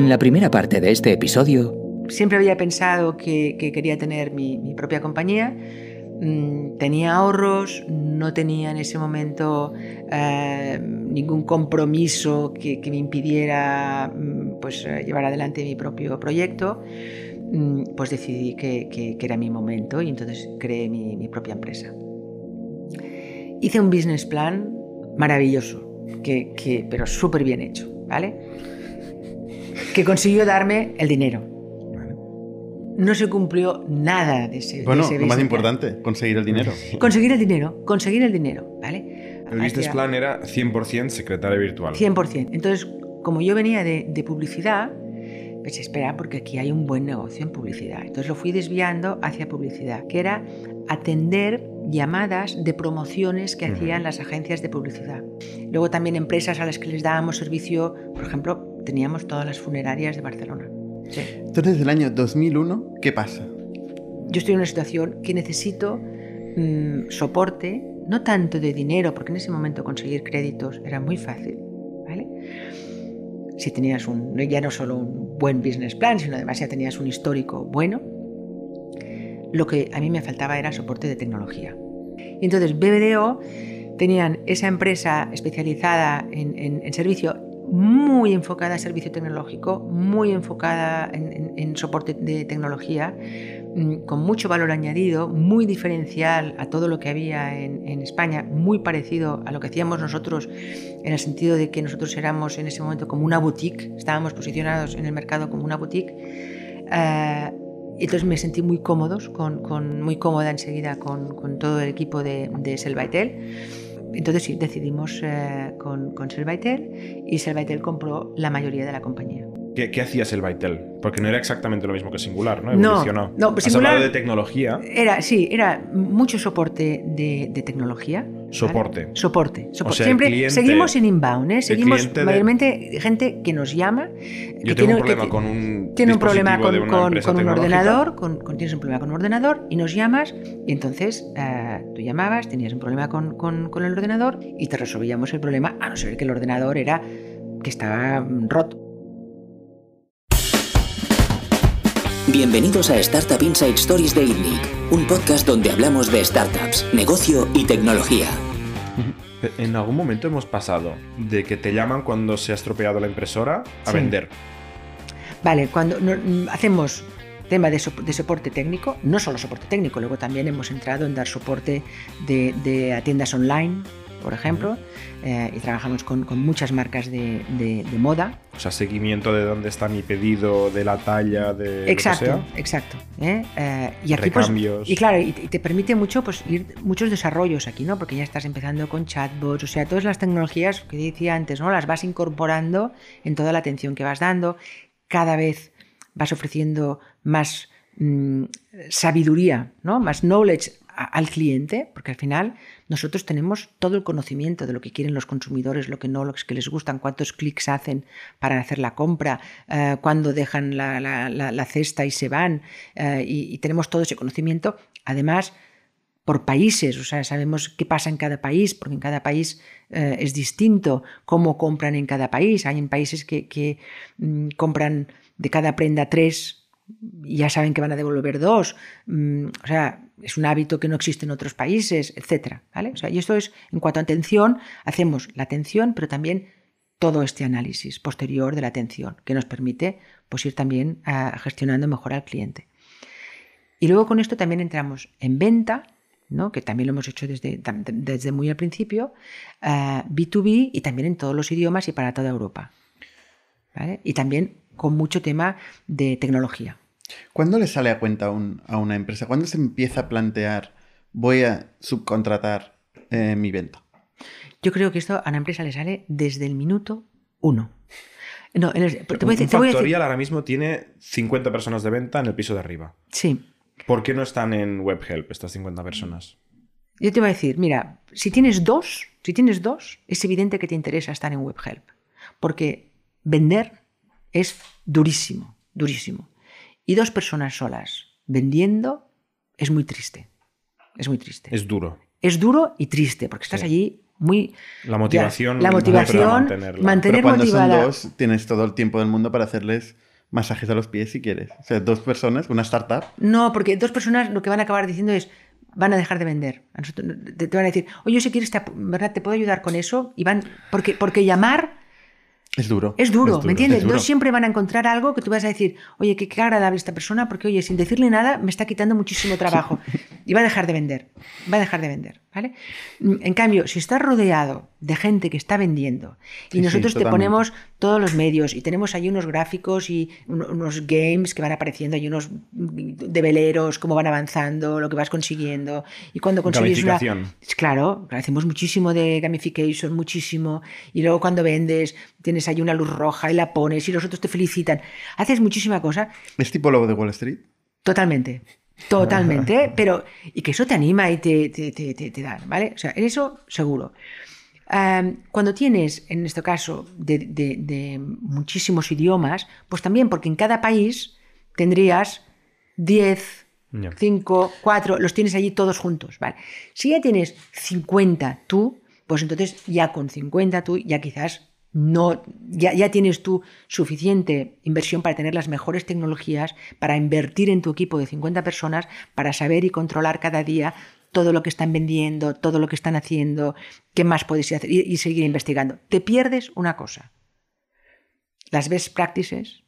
En la primera parte de este episodio... Siempre había pensado que, quería tener mi, propia compañía. Mm, tenía ahorros, no tenía en ese momento eh, ningún compromiso que, me impidiera mm, pues, eh, llevar adelante mi propio proyecto. Mm, pues decidí que, era mi momento y entonces creé mi, propia empresa. Hice un business plan maravilloso, que, pero súper bien hecho, ¿vale? Que consiguió darme el dinero. No se cumplió nada de ese Bueno, lo más importante, conseguir el dinero. Conseguir el dinero, conseguir el dinero, ¿vale? El business plan era 100% secretaria virtual. 100%. Entonces, como yo venía de, de publicidad, pues espera, porque aquí hay un buen negocio en publicidad. Entonces lo fui desviando hacia publicidad, que era atender llamadas de promociones que hacían las agencias de publicidad. Luego también empresas a las que les dábamos servicio, por ejemplo, teníamos todas las funerarias de Barcelona. Entonces, desde el año 2001, ¿qué pasa? Yo estoy en una situación que necesito mm, soporte, no tanto de dinero, porque en ese momento conseguir créditos era muy fácil, ¿vale? Si tenías un, ya no solo un buen business plan, sino además ya tenías un histórico bueno, lo que a mí me faltaba era soporte de tecnología. Y entonces BBDO tenían esa empresa especializada en, servicio muy enfocada a servicio tecnológico, muy enfocada en, soporte de tecnología, mm, con mucho valor añadido, muy diferencial a todo lo que había en, España, muy parecido a lo que hacíamos nosotros en el sentido de que nosotros éramos en ese momento como una boutique, estábamos posicionados en el mercado como una boutique. Uh, entonces me sentí muy cómodos, con, muy cómoda enseguida con, todo el equipo de, de Selvaitel entonces sí, decidimos eh, con, con Selvaitel y Selvaitel compró la mayoría de la compañía. ¿Qué, ¿Qué, hacía Selvaitel? Porque no era exactamente lo mismo que Singular, ¿no? Evolucionó. No, no Has hablado de tecnología. Era, sí, era mucho soporte de, de tecnología. Soporte. Soporte. Siempre seguimos en inbound, ¿eh? Seguimos mayormente gente que nos llama. Yo tengo un problema con un. Tiene un problema con, con, un ordenador, con, tienes un problema con un ordenador y nos llamas y entonces eh, tú llamabas, tenías un problema con, con el ordenador y te resolvíamos el problema, a no ser que el ordenador era que estaba roto. Bienvenidos a Startup Inside Stories de ITNIC, un podcast donde hablamos de startups, negocio y tecnología. En algún momento hemos pasado de que te llaman cuando se ha estropeado la impresora a vender. Vale, cuando hacemos tema de, soporte técnico, no solo soporte técnico, luego también hemos entrado en dar soporte de, de tiendas online, por ejemplo, eh, y trabajamos con, muchas marcas de, moda. O sea, seguimiento de dónde está mi pedido, de la talla, de exacto, lo que sea. Exacto, ¿eh? Eh, y aquí, pues, y claro, y te, permite mucho pues, ir muchos desarrollos aquí, ¿no? Porque ya estás empezando con chatbots, o sea, todas las tecnologías que decía antes, ¿no? Las vas incorporando en toda la atención que vas dando. Cada vez vas ofreciendo más mm, sabiduría, ¿no? Más knowledge al cliente, porque al final nosotros tenemos todo el conocimiento de lo que quieren los consumidores, lo que no, lo que les gustan, cuántos clics hacen para hacer la compra, eh, cuándo dejan la, cesta y se van, eh, y, tenemos todo ese conocimiento. Además, por países, o sea, sabemos qué pasa en cada país, porque en cada país eh, es distinto cómo compran en cada país. Hay en países que, mm, compran de cada prenda tres ya saben que van a devolver dos. Mm, o sea, es un hábito que no existe en otros países, etc. ¿vale? O sea, y esto es, en cuanto a atención, hacemos la atención, pero también todo este análisis posterior de la atención, que nos permite pues, ir también ah, gestionando mejor al cliente. Y luego con esto también entramos en venta, ¿no? que también lo hemos hecho desde, desde muy al principio, B2B ah, y también en todos los idiomas y para toda Europa. ¿vale? Y también con mucho tema de tecnología. ¿Cuándo le sale a cuenta a, una empresa? ¿Cuándo se empieza a plantear voy a subcontratar eh, mi venta? Yo creo que esto a una empresa le sale desde el minuto uno. No, en el, te voy un, factorial ahora mismo tiene 50 personas de venta en el piso de arriba. Sí. ¿Por qué no están en WebHelp estas 50 personas? Yo te voy a decir, mira, si tienes dos, si tienes dos, es evidente que te interesa estar en WebHelp. Porque vender es durísimo, durísimo. Y dos personas solas vendiendo es muy triste. Es muy triste. Es duro. Es duro y triste, porque estás allí muy... La motivación. la motivación, mantener Pero cuando motivada. son dos, tienes todo el tiempo del mundo para hacerles masajes a los pies si quieres. O sea, dos personas, una startup. No, porque dos personas lo que van a acabar diciendo es van a dejar de vender. A nosotros, te, te van a decir, oye, si quieres, te, ¿verdad? ¿te puedo ayudar con eso? Y van, porque, porque llamar Es duro. es duro, ¿me entiendes? es duro. Entonces siempre van a encontrar algo que tú vas a decir, oye, qué, qué agradable esta persona, porque oye, sin decirle nada me está quitando muchísimo trabajo. Y va a dejar de vender, va a dejar de vender, ¿vale? Mm, En cambio, si estás rodeado de gente que está vendiendo y Sí, sí, nosotros te totalmente. ponemos todos los medios y tenemos ahí unos gráficos y un- unos games que van apareciendo, hay unos de veleros, cómo van avanzando, lo que vas consiguiendo y cuando consigues una... Claro, hacemos muchísimo de gamification, muchísimo. Y luego cuando vendes, tienes ahí una luz roja y la pones y los otros te felicitan. Haces muchísima cosa. ¿Es tipo lobo de Wall Street? Totalmente. Totalmente. ¿eh? Pero, y que eso te anima y te, te, te, te- te da, ¿vale? O sea, en eso seguro. Cuando tienes, en este caso, de, de- de muchísimos idiomas, pues también, porque en cada país tendrías 10, Ya. 5, 4, los tienes allí todos juntos, ¿vale? Si ya tienes 50 tú, pues entonces ya con 50 tú ya quizás no, ya, ya tienes tú suficiente inversión para tener las mejores tecnologías, para invertir en tu equipo de 50 personas, para saber y controlar cada día todo lo que están vendiendo, todo lo que están haciendo, qué más puedes hacer y, y seguir investigando. Te pierdes una cosa, las best practices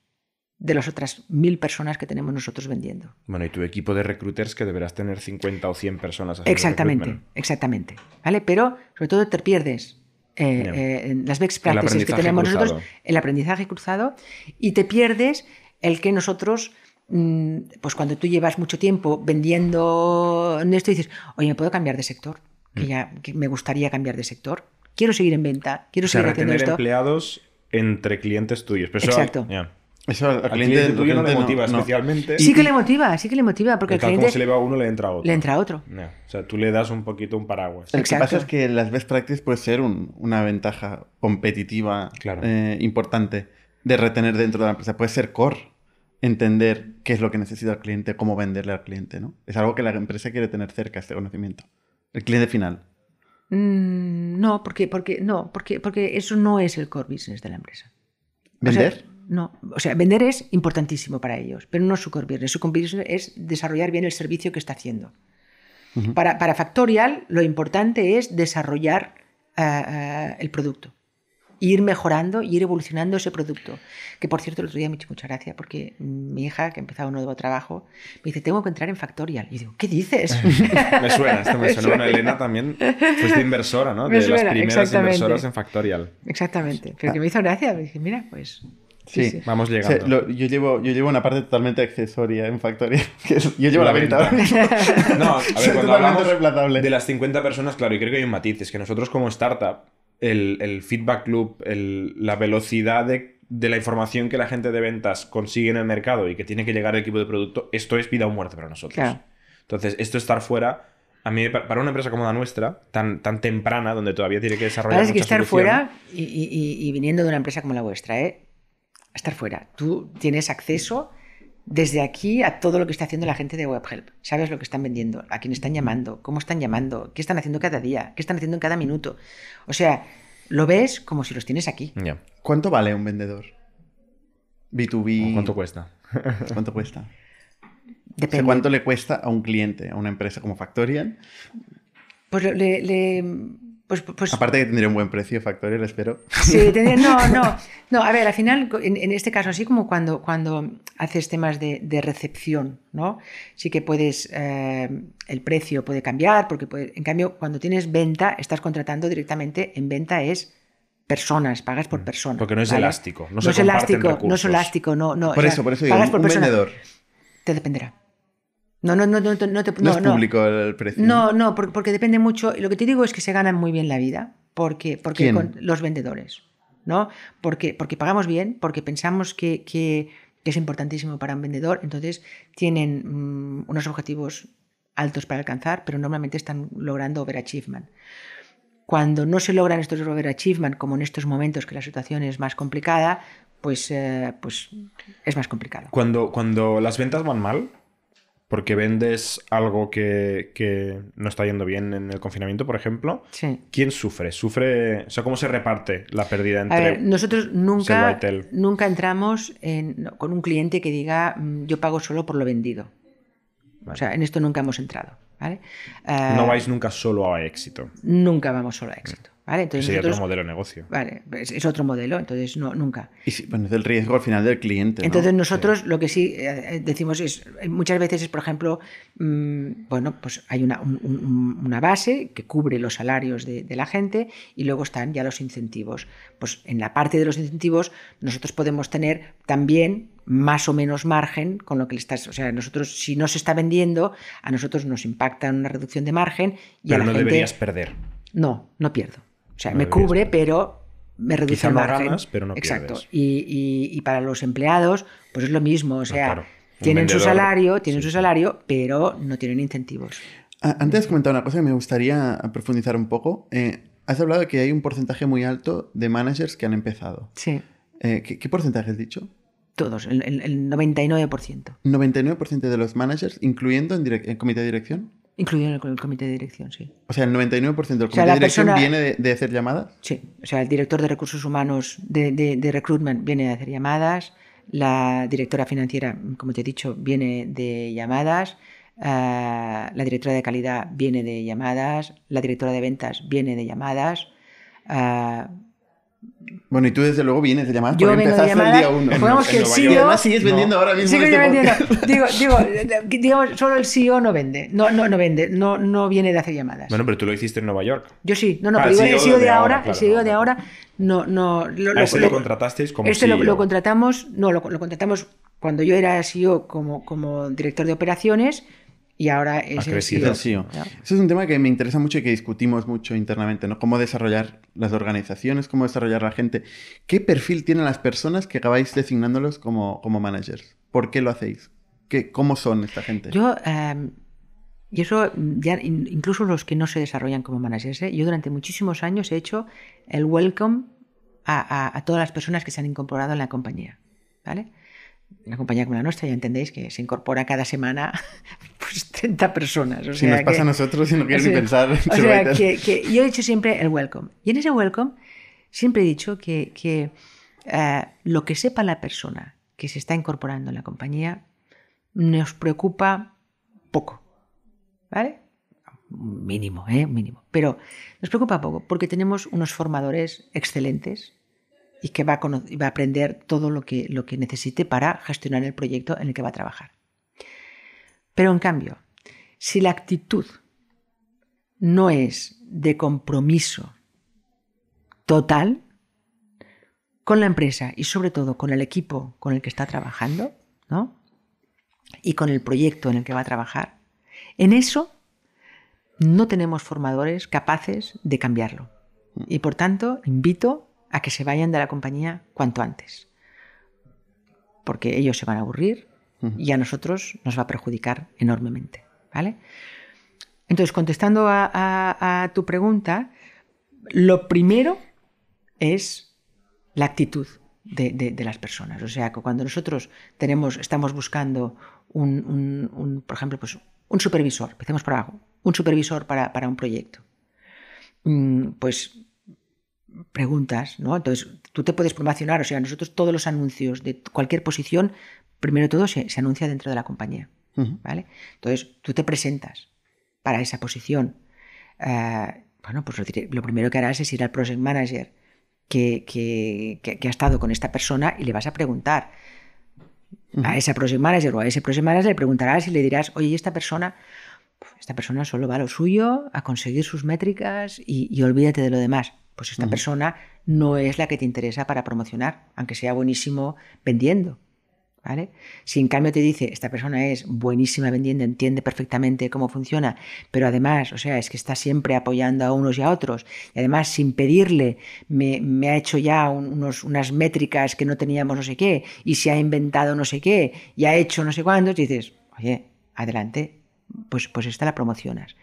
de las otras mil personas que tenemos nosotros vendiendo. Bueno, y tu equipo de recruiters que deberás tener 50 o 100 personas Exactamente, exactamente. ¿Vale? Pero sobre todo te pierdes eh, eh, las best practices que tenemos cruzado. nosotros, el aprendizaje cruzado, y te pierdes el que nosotros, mm, pues cuando tú llevas mucho tiempo vendiendo en esto, dices, oye, ¿me puedo cambiar de sector? Mm. Que ya que me gustaría cambiar de sector. Quiero seguir en venta, quiero O sea, seguir haciendo esto. empleados entre clientes tuyos. Pero eso- Exacto. Eso al, al cliente, cliente tuyo no le motiva no. especialmente. Sí que le motiva, sí que le motiva, porque Y el tal como cliente se le va a uno, le entra a otro. le entra a otro. O sea, tú le das un poquito un paraguas. Lo que pasa es que las best practices puede ser un- una ventaja competitiva Claro. eh, importante de retener dentro de la empresa. Puede ser core, entender qué es lo que necesita el cliente, cómo venderle al cliente, ¿no? Es algo que la empresa quiere tener cerca, este conocimiento. El cliente final. Mm, no, porque, porque, no porque, porque eso no es el core business de la empresa. O sea, ¿Vender? No, o sea, vender es importantísimo para ellos, pero no su core business. Su core business es desarrollar bien el servicio que está haciendo. Para, para Factorial, lo importante es desarrollar eh, eh, el producto. Ir mejorando y ir evolucionando ese producto. Que por cierto, el otro día me hecho mucha gracia porque mi hija, que ha empezado un nuevo trabajo, me dice: Tengo que entrar en Factorial. Y digo: ¿Qué dices? Me suena, esto me Me suena. Bueno. Elena también fuiste inversora, ¿no? Me de las primeras inversoras en Factorial. Exactamente. Pero que me hizo gracia. Me dije: Mira, pues. Sí. sí. Vamos O sea, llegando. lo- yo, llevo, yo llevo una parte totalmente accesoria en Factoría. que es- yo llevo la, La venta. venta. No, a ver, Soy cuando totalmente hablamos reemplazable. de las 50 personas, claro, y creo que hay un matiz, es que nosotros como startup, el, el feedback loop, el- la velocidad de, de la información que la gente de ventas consigue en el mercado y que tiene que llegar al equipo de producto, esto es vida o muerte para nosotros. Claro. Entonces, esto estar fuera, a mí, pa- para una empresa como la nuestra, tan, tan temprana, donde todavía tiene que desarrollar Parece que mucha estar solución, fuera y, y- y- y viniendo de una empresa como la vuestra, ¿eh? Estar fuera. Tú tienes acceso desde aquí a todo lo que está haciendo la gente de WebHelp. Sabes lo que están vendiendo, a quién están llamando, cómo están llamando, qué están haciendo cada día, qué están haciendo en cada minuto. O sea, lo ves como si los tienes aquí. Ya. ¿Cuánto vale un vendedor? B2B. ¿Cuánto cuesta? ¿Cuánto cuesta? O Depende. sea, ¿Cuánto le cuesta a un cliente, a una empresa como Factorial? Pues le- le- pues, pues- Aparte que tendría un buen precio Factorial, espero. Sí, tendría- no, no, no. A ver, al final, en, en este caso, así como cuando, cuando haces temas de, de recepción, ¿no? Sí que puedes, eh, el precio puede cambiar, porque puede- en cambio, cuando tienes venta, estás contratando directamente, en venta es personas, pagas por persona. Mm. Porque no es ¿vale? elástico, no No, se es elástico, no es elástico, no, no. Por o sea, eso, por eso digo, pagas por un persona. vendedor. Te dependerá. No, no, no, no, no, te- No, no, es no. público el precio. No, no, por- porque, depende mucho. Lo que te digo es que se ganan muy bien la vida. Porque, porque ¿Quién? con los vendedores. ¿no? Porque, porque pagamos bien, porque pensamos que, que- que es importantísimo para un vendedor. Entonces tienen mm, unos objetivos altos para alcanzar, pero normalmente están logrando overachievement. Cuando no se logran estos overachievement, como en estos momentos que la situación es más complicada, pues, eh, pues es más complicado. Cuando, cuando las ventas van mal, porque vendes algo que, no está yendo bien en el confinamiento, por ejemplo, ¿quién sufre? ¿Sufre? O sea, ¿cómo se reparte la pérdida entre... nosotros nunca, nunca entramos con un cliente que diga mm, yo pago solo por lo vendido. O sea, en esto nunca hemos entrado. ¿vale? no vais nunca solo a éxito. Nunca vamos solo a éxito. ¿Vale? Entonces sería otro modelo de negocio. Vale, es, otro modelo, entonces no, nunca. Y bueno, es el riesgo al final del cliente. Entonces nosotros lo que sí eh, decimos es, muchas veces es, por ejemplo, mm, bueno, pues hay una, una, base que cubre los salarios de, de, la gente y luego están ya los incentivos. Pues en la parte de los incentivos nosotros podemos tener también más o menos margen con lo que le estás. O sea, nosotros, si no se está vendiendo, a nosotros nos impacta una reducción de margen. Y pero a la no deberías perder. No, no pierdo. O sea, me cubre, pero me reduce el margen. pero no Exacto. Y, y, para los empleados, pues es lo mismo. O sea, tienen su salario, tienen su salario, pero no tienen incentivos. Antes has comentado una cosa que me gustaría profundizar un poco. Eh, has hablado de que hay un porcentaje muy alto de managers que han empezado. Sí. Eh, ¿qué, ¿qué, porcentaje has dicho? Todos, el, el, 99%. ¿99% de los managers, incluyendo en, el comité de dirección? Incluido en el, comité de dirección, sí. O sea, el 99% del comité de dirección viene de, hacer llamadas. Sí, o sea, el director de recursos humanos de, de, recruitment viene de hacer llamadas, la directora financiera, como te he dicho, viene de llamadas, eh, la directora de calidad viene de llamadas, la directora de ventas viene de llamadas. Uh, bueno, y tú desde luego vienes de llamadas Yo porque empezaste el día uno. Digamos que el CEO... Y además sigues vendiendo ahora mismo Sigo este vendiendo. digo, digo, digamos, solo el CEO no vende. No, no, no vende. No, no viene de hacer llamadas. Bueno, pero tú lo hiciste en Nueva York. Yo sí. No, no, ah, pero digo, el CEO de, ahora, el CEO de ahora no... no lo, ¿A ese lo, contratasteis como este CEO? Lo, lo contratamos... No, lo, lo contratamos cuando yo era CEO como, como director de operaciones y ahora es el CEO. Eso es un tema que me interesa mucho y que discutimos mucho internamente, ¿no? Cómo desarrollar las organizaciones, cómo desarrollar la gente. ¿Qué perfil tienen las personas que acabáis designándolos como, como managers? ¿Por qué lo hacéis? ¿Qué, ¿Cómo son esta gente? Yo, em, y eso, ya, incluso los que no se desarrollan como managers, ¿eh? yo durante muchísimos años he hecho el welcome a, a todas las personas que se han incorporado en la compañía. ¿Vale? Una compañía como la nuestra, ya entendéis que se incorpora cada semana pues 30 personas. O si nos pasa a nosotros y no quieres ni pensar. O sea, que, yo he dicho siempre el welcome. Y en ese welcome siempre he dicho que, que eh, lo que sepa la persona que se está incorporando en la compañía nos preocupa poco. ¿Vale? Mínimo, ¿eh? Mínimo. Pero nos preocupa poco porque tenemos unos formadores excelentes y que va a, va a aprender todo lo que, lo que necesite para gestionar el proyecto en el que va a trabajar. Pero en cambio, si la actitud no es de compromiso total con la empresa y sobre todo con el equipo con el que está trabajando, ¿no? Y con el proyecto en el que va a trabajar, en eso no tenemos formadores capaces de cambiarlo. Y por tanto, invito a que se vayan de la compañía cuanto antes. Porque ellos se van a aburrir y a nosotros nos va a perjudicar enormemente. ¿vale? Entonces, contestando a, tu pregunta, lo primero es la actitud de, las personas. O sea, que cuando nosotros tenemos, estamos buscando un, por ejemplo, pues un supervisor, empecemos por abajo, un supervisor para, para un proyecto, mm, pues preguntas, ¿no? Entonces, tú te puedes promocionar, o sea, nosotros todos los anuncios de cualquier posición, primero todo se, anuncia dentro de la compañía, ¿vale? Entonces, tú te presentas para esa posición. Eh, bueno, pues lo, primero que harás es ir al project manager que, que, ha estado con esta persona y le vas a preguntar a ese project manager o a ese project manager, le preguntarás y le dirás, oye, esta persona esta persona solo va a lo suyo, a conseguir sus métricas y olvídate de lo demás pues esta persona no es la que te interesa para promocionar, aunque sea buenísimo vendiendo. ¿Vale? Si en cambio te dice, esta persona es buenísima vendiendo, entiende perfectamente cómo funciona, pero además, o sea, es que está siempre apoyando a unos y a otros, y además sin pedirle me, ha hecho ya unos, unas métricas que no teníamos no sé qué, y se ha inventado no sé qué, y ha hecho no sé cuántos, y dices, oye, adelante, pues, pues esta la promocionas.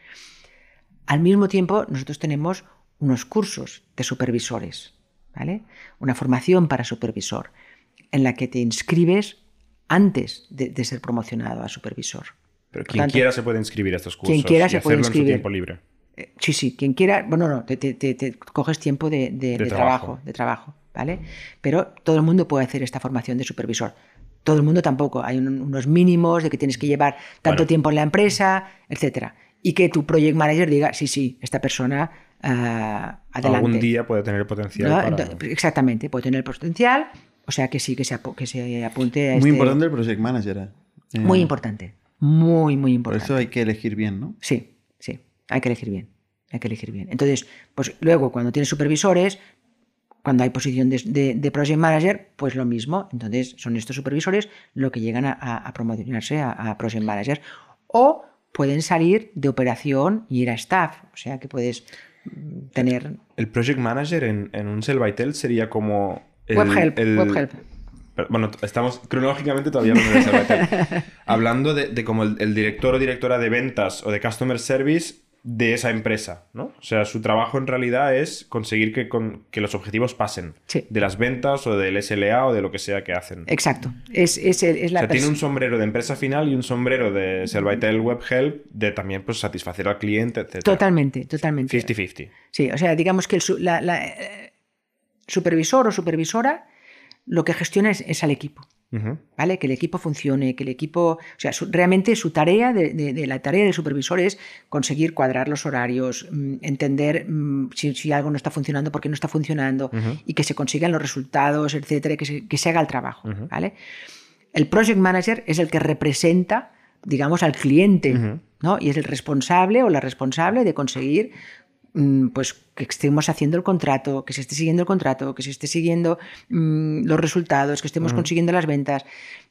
Al mismo tiempo, nosotros tenemos unos cursos de supervisores, ¿vale? Una formación para supervisor en la que te inscribes antes de, ser promocionado a supervisor, Pero quien quiera se puede inscribir a estos cursos. Quien quiera se puede inscribir. En su tiempo libre. Eh, sí, sí, quien quiera, bueno, no, te, coges tiempo de, trabajo. de trabajo, ¿vale? Pero todo el mundo puede hacer esta formación de supervisor. Todo el mundo tampoco. Hay unos mínimos de que tienes que llevar tanto tiempo en la empresa, etcétera. Y que tu project manager diga, sí, sí, esta persona uh, adelante. Algún día puede tener potencial. exactamente, puede tener potencial. O sea que sí, que se, que se apunte a Muy este importante el project manager. Eh. Muy importante. Muy, muy importante. Por eso hay que elegir bien, ¿no? Sí, sí. Hay que elegir bien. Hay que elegir bien. Entonces, pues luego cuando tienes supervisores, cuando hay posición de, project manager, pues lo mismo. Entonces, son estos supervisores lo que llegan a, promocionarse a, project manager. O pueden salir de operación y ir a staff. O sea que puedes mm, tener. El project manager en, un Sell by sería como. El, webhelp. Webhelp. Bueno, estamos cronológicamente todavía no en Hablando de, de como el, director o directora de ventas o de customer service de esa empresa, ¿no? O sea, su trabajo en realidad es conseguir que, que los objetivos pasen de las ventas o del SLA o de lo que sea que hacen. Exacto. Es, es, es la o sea, tiene un sombrero de empresa final y un sombrero de Servitel Web Help de también pues, satisfacer al cliente, etc. Totalmente, totalmente. 50-50. Sí, o sea, digamos que el la, eh, supervisor o supervisora lo que gestiona es, al equipo. ¿Vale? Que el equipo funcione, que el equipo. O sea, realmente su tarea, de, la tarea del supervisor es conseguir cuadrar los horarios, mm, entender mm, si, algo no está funcionando, por qué no está funcionando, y que se consigan los resultados, etcétera, que se, que se haga el trabajo. ¿vale? El project manager es el que representa, digamos, al cliente, ¿no? Y es el responsable o la responsable de conseguir pues que estemos haciendo el contrato, que se esté siguiendo el contrato, que se esté siguiendo mm, los resultados, que estemos consiguiendo las ventas.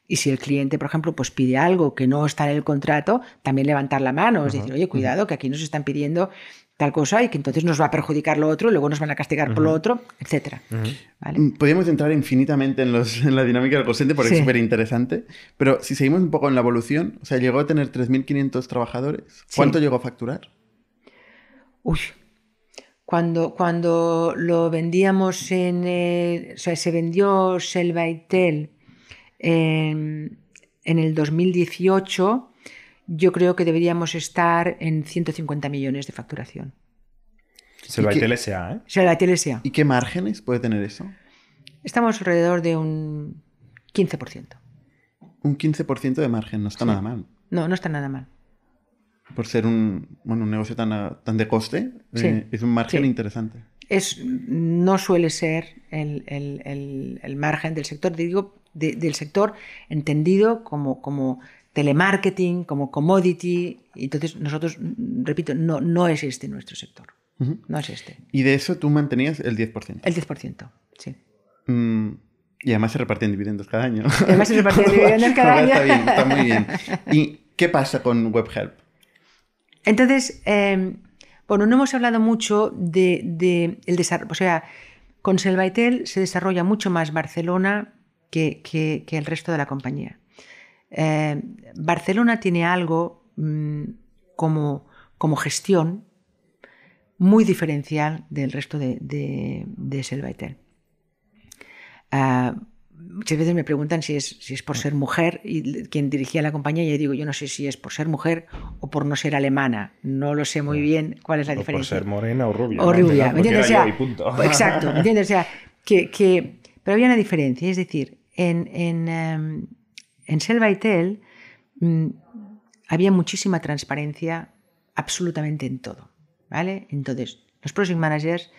Y si el cliente, por ejemplo, pues pide algo que no está en el contrato, también levantar la mano, es decir, oye, cuidado, que aquí nos están pidiendo tal cosa y que entonces nos va a perjudicar lo otro, luego nos van a castigar por lo otro, etcétera. Mm, podríamos entrar infinitamente en, la dinámica del consente porque es súper interesante, pero si seguimos un poco en la evolución, o sea, llegó a tener 3.500 trabajadores, ¿cuánto llegó a facturar? Uy, cuando, cuando lo vendíamos en. o sea, se vendió Selvaitel en, en el 2018, yo creo que deberíamos estar en 150 millones de facturación. Selvaitel SA, ¿eh? Selvaitel SA. ¿Y qué márgenes puede tener eso? Estamos alrededor de un 15%. Un 15% de margen, no está nada mal. No, no está nada mal por ser un, bueno, un negocio tan, tan de coste, eh, es un margen interesante. Es, no suele ser el, el, el, margen del sector, digo, del sector entendido como, como telemarketing, como commodity. Entonces, nosotros, repito, no, no es este nuestro sector. No es este. ¿Y de eso tú mantenías el 10%? El 10%, sí. Mm, y además se repartían dividendos cada año. además se repartían dividendos cada año. está bien, está muy bien. ¿Y qué pasa con WebHelp? Entonces, em, bueno, no hemos hablado mucho de, el desarrollo, o sea, con Selvaitel se desarrolla mucho más Barcelona que, el resto de la compañía. Em, Barcelona tiene algo mm, como, como, gestión muy diferencial del resto de, de, de muchas veces me preguntan si es, si es por ser mujer y quien dirigía la compañía, y yo digo, yo no sé si es por ser mujer o por no ser alemana. No lo sé muy bien cuál es la diferencia. Por ser morena o rubia. O rubia, ¿me entiendes? exacto, ¿me entiendes? O sea, que, que, pero había una diferencia, es decir, en, en, um, en Selva Tel mm, había muchísima transparencia absolutamente en todo, ¿vale? Entonces, los project managers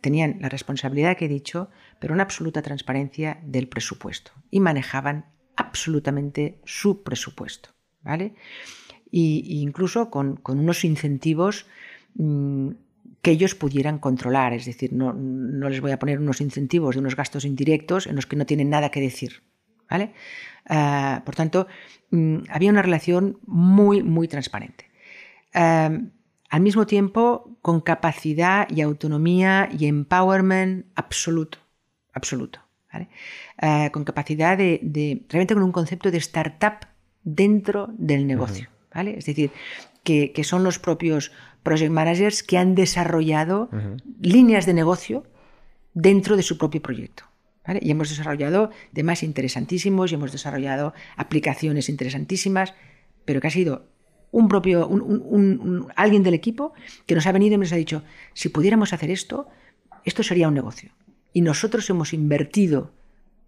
tenían la responsabilidad que he dicho, pero una absoluta transparencia del presupuesto y manejaban absolutamente su presupuesto, ¿vale? Y, incluso con, unos incentivos mm, que ellos pudieran controlar, es decir, no, les voy a poner unos incentivos de unos gastos indirectos en los que no tienen nada que decir, ¿vale? Ah, por tanto, mm, había una relación muy, muy transparente. Ah, al mismo tiempo con capacidad y autonomía y empowerment absoluto, absoluto. Eh, con capacidad de, realmente con un concepto de startup dentro del negocio. ¿vale? Es decir, que, son los propios project managers que han desarrollado líneas de negocio dentro de su propio proyecto. Y hemos desarrollado temas interesantísimos y hemos desarrollado aplicaciones interesantísimas, pero que ha sido un propio, alguien del equipo que nos ha venido y nos ha dicho, si pudiéramos hacer esto, esto sería un negocio. Y nosotros hemos invertido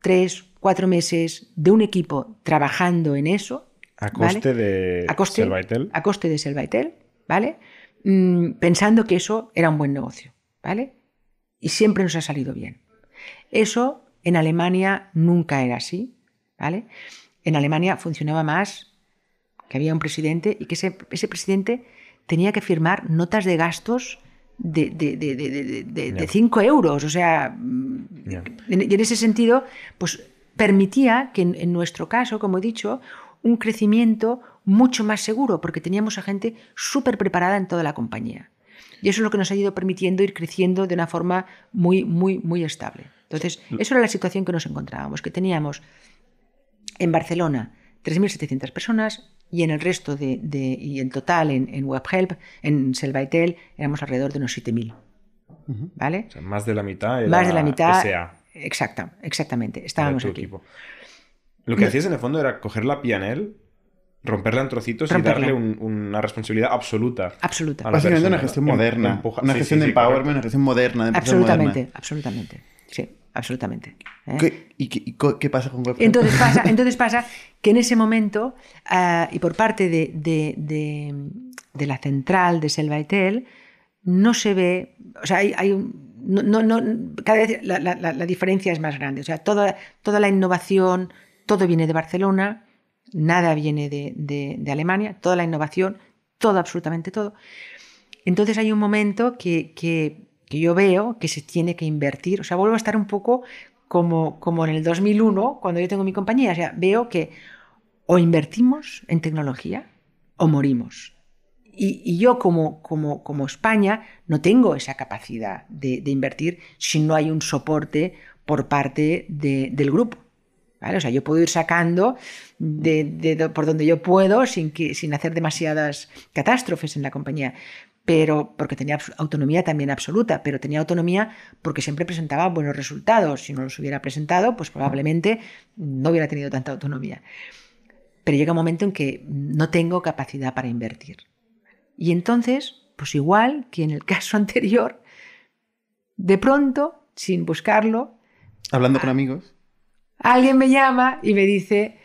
tres, cuatro meses de un equipo trabajando en eso. A coste de a coste, A coste de Selvaitel, ¿vale? Mm, pensando que eso era un buen negocio, ¿vale? Y siempre nos ha salido bien. Eso en Alemania nunca era así, ¿vale? En Alemania funcionaba más que había un presidente y que ese, presidente tenía que firmar notas de gastos de, de, 5 euros. O sea, y en, ese sentido, pues permitía que en, nuestro caso, como he dicho, un crecimiento mucho más seguro, porque teníamos a gente súper preparada en toda la compañía. Y eso es lo que nos ha ido permitiendo ir creciendo de una forma muy, muy, muy estable. Entonces, eso era la situación que nos encontrábamos, que teníamos en Barcelona 3.700 personas y en el resto de, y en total en, WebHelp, en Selvaitel, éramos alrededor de unos 7.000. ¿Vale? más de la mitad más de la mitad, Exacta, exactamente. Estábamos aquí. Lo que hacías en el fondo era coger la pianel romperla en trocitos y darle una responsabilidad absoluta. Absoluta. Básicamente una gestión moderna. una gestión de empowerment, una gestión moderna. absolutamente, absolutamente. Sí absolutamente. ¿eh? ¿Y, qué, pasa con? Entonces pasa, entonces pasa que en ese momento, ah, y por parte de, la central de Selvaitel, no se ve, o sea, hay, un, no, no, cada vez la, diferencia es más grande. O sea, toda, toda la innovación, todo viene de Barcelona, nada viene de, Alemania, toda la innovación, todo, absolutamente todo. Entonces hay un momento que, que que yo veo que se tiene que invertir. O sea, vuelvo a estar un poco como, como en el 2001, cuando yo tengo mi compañía. O sea, veo que o invertimos en tecnología o morimos. Y, yo como, como, como, España no tengo esa capacidad de, invertir si no hay un soporte por parte del grupo. ¿Vale? O sea, yo puedo ir sacando de, por donde yo puedo sin, que, sin hacer demasiadas catástrofes en la compañía pero porque tenía autonomía también absoluta, pero tenía autonomía porque siempre presentaba buenos resultados. Si no los hubiera presentado, pues probablemente no hubiera tenido tanta autonomía. Pero llega un momento en que no tengo capacidad para invertir. Y entonces, pues igual que en el caso anterior, de pronto, sin buscarlo, hablando con amigos, alguien me llama y me dice,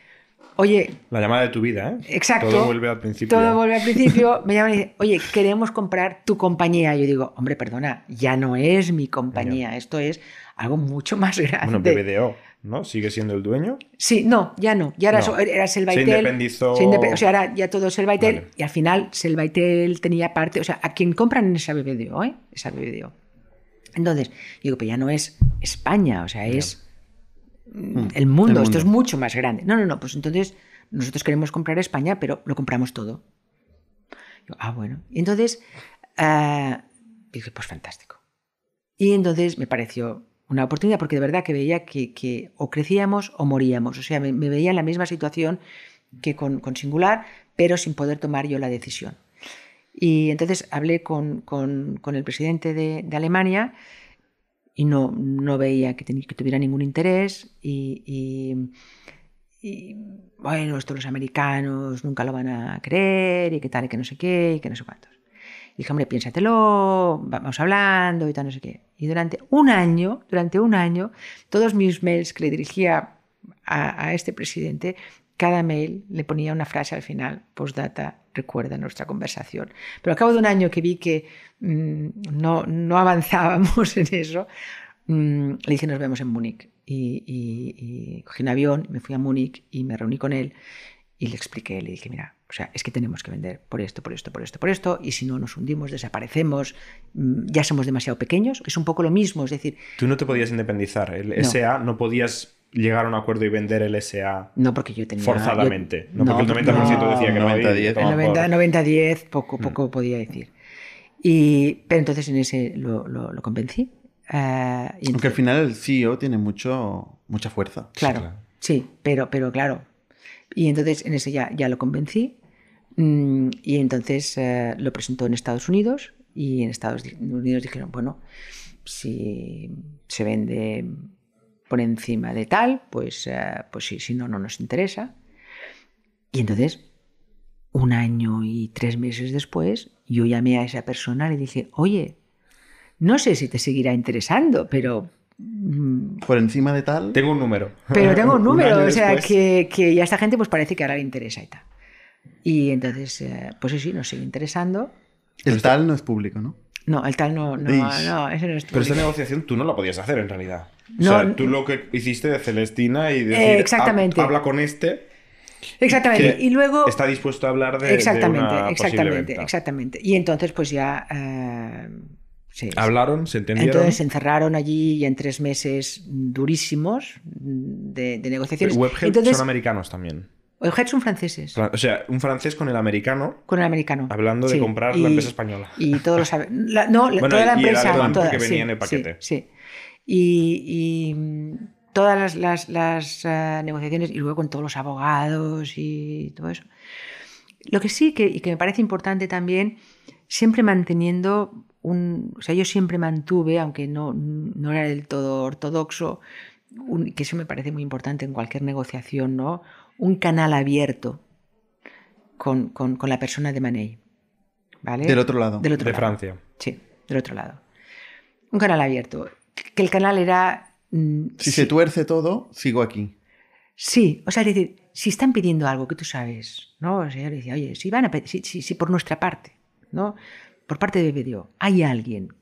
Oye. La llamada de tu vida, ¿eh? Exacto. Todo vuelve al principio. Todo vuelve al principio. Me llaman y dicen, oye, queremos comprar tu compañía. Yo digo, hombre, perdona, ya no es mi compañía. Esto es algo mucho más grande. Bueno, BBDO, ¿no? ¿Sigue siendo el dueño? Sí, no, ya no. Ya era, era Selvaitel. Se independizó. o sea, era ya todo Selvaitel. Y al final Selvaitel tenía parte. O sea, a quien compran en esa BBDO, ¿eh? Esa BBDO. Entonces, digo, pues ya no es España, o sea, es Mm, el mundo, esto es mucho más grande. No, no, no, pues entonces nosotros queremos comprar España, pero lo compramos todo. ah, bueno. Y entonces uh, dije, pues fantástico. Y entonces me pareció una oportunidad porque de verdad que veía que, o crecíamos o moríamos. O sea, me, veía en la misma situación que con, Singular, pero sin poder tomar yo la decisión. Y entonces hablé con, el presidente de Alemania y no, no veía que, que tuviera ningún interés y, bueno, esto los americanos nunca lo van a creer y que tal y que no sé qué y que no sé cuántos. Y dije, hombre, piénsatelo, vamos hablando y tal, no sé qué. Y durante un año, durante un año, todos mis mails que le dirigía a este presidente, cada mail le ponía una frase al final, postdata, recuerda nuestra conversación. Pero al cabo de un año que vi que mm, no, no, avanzábamos en eso, mm, le dije nos vemos en Múnich. Y, cogí un avión, me fui a Múnich y me reuní con él y le expliqué, le dije, mira, o sea, es que tenemos que vender por esto, por esto, por esto, por esto, y si no nos hundimos, desaparecemos, mm, ya somos demasiado pequeños, es un poco lo mismo, es decir... Tú no te podías independizar, el SA no podías llegar a un acuerdo y vender el SA no, porque yo tenía, forzadamente. no, porque el 90% decía que 90, 10. El 90, 90 10 poco, poco mm. podía decir. Y, pero entonces en ese lo, lo, convencí. Uh, Aunque al final el CEO tiene mucho, mucha fuerza. Claro, sí, pero, pero claro. Y entonces en ese ya, ya lo convencí. Mm, y entonces uh, lo presentó en Estados Unidos. Y en Estados Unidos dijeron, bueno, si se vende por encima de tal, pues, eh, pues sí, si no, no nos interesa. Y entonces, un año y tres meses después, yo llamé a esa persona y le dije, oye, no sé si te seguirá interesando, pero... Mm, Por encima de tal... Tengo un número. Pero tengo un número, o sea, que, que, ya esta gente pues parece que ahora le interesa y tal. Y entonces, eh, pues sí, nos sigue interesando. El tal no es público, ¿no? No, el tal no, no, no, ese no es público. Pero esta negociación tú no la podías hacer en realidad. No, o sea, tú lo que hiciste de Celestina y decir, eh, exactamente. habla con este Exactamente. Y luego. Está dispuesto a hablar de. Exactamente, una exactamente, exactamente. Y entonces, pues ya. Eh, Hablaron, se entendieron. Entonces se encerraron allí y en tres meses durísimos de, negociaciones. Webhead son americanos también. Webhead son franceses. O sea, un francés con el americano. Con el americano. Hablando de comprar la empresa española. Y todos lo saben. no, toda la empresa. Y el toda, que venía en el paquete. Sí. Y todas las, eh, negociaciones y luego con todos los abogados y todo eso. Lo que sí que, y que me parece importante también, siempre manteniendo un... O sea, yo siempre mantuve, aunque no, no era del todo ortodoxo, que eso me parece muy importante en cualquier negociación, ¿no? Un canal abierto con, la persona de Manei. ¿Vale? Del otro lado. Del otro de Francia. Sí, del otro lado. Un canal abierto. Que el canal era Mm, si se tuerce todo, sigo aquí. Sí, o sea, es decir, si están pidiendo algo que tú sabes, ¿no? O sea, yo le decía, oye, si, van a si, si, por nuestra parte, ¿no? Por parte de BBDO, hay alguien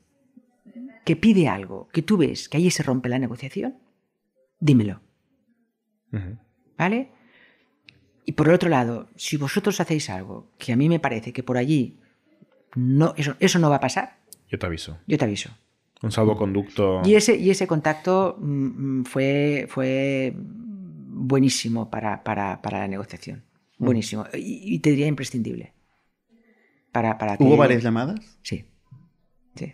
que pide algo, que tú ves que ahí se rompe la negociación, dímelo. ¿Vale? Y por el otro lado, si vosotros hacéis algo que a mí me parece que por allí no, eso, eso no va a pasar. Yo te aviso. Yo te aviso. Un salvoconducto. Y ese, y ese contacto mm, mm, fue, fue buenísimo para, para, para la negociación. Mm. Buenísimo. Y, te diría imprescindible. Para, para ¿Hubo varias llamadas? Sí. sí.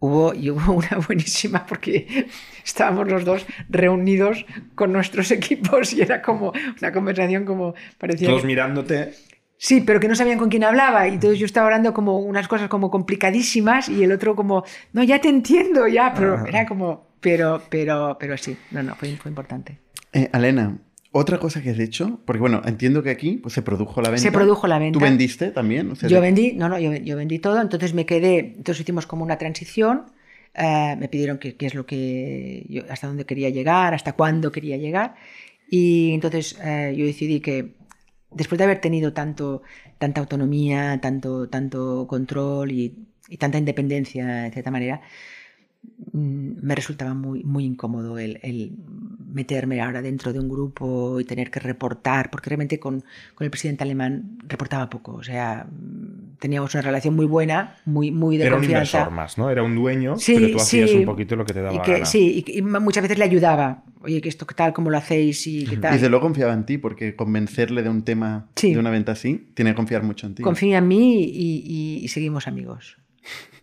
Hubo, y hubo una buenísima porque estábamos los dos reunidos con nuestros equipos y era como una conversación como parecía... Todos mirándote. Sí, pero que no sabían con quién hablaba. Y entonces yo estaba hablando como unas cosas como complicadísimas y el otro como, no, ya te entiendo, ya, pero era como, pero, pero, pero sí, no, no, fue, fue importante. Eh, Alena, otra cosa que has hecho, porque bueno, entiendo que aquí pues, se produjo la venta. Se produjo la venta. ¿Tú vendiste también? yo vendí, no, no, yo, yo, vendí todo, entonces me quedé, entonces hicimos como una transición, eh, me pidieron qué es lo que, yo, hasta dónde quería llegar, hasta cuándo quería llegar, y entonces eh, yo decidí que después de haber tenido tanto, tanta autonomía, tanto, tanto control y, tanta independencia, de cierta manera, mm, me resultaba muy, muy incómodo el, meterme ahora dentro de un grupo y tener que reportar, porque realmente con, con, el presidente alemán reportaba poco, o sea, teníamos una relación muy buena, muy, muy de confianza. Era un inversor más, ¿no? Era un dueño, pero tú hacías un poquito lo que te daba y que, Sí, y, muchas veces le ayudaba. Oye, que esto qué tal, cómo lo hacéis y qué tal. Y desde luego confiaba en ti, porque convencerle de un tema, de una venta así, tiene que confiar mucho en ti. Confía en mí y, seguimos amigos.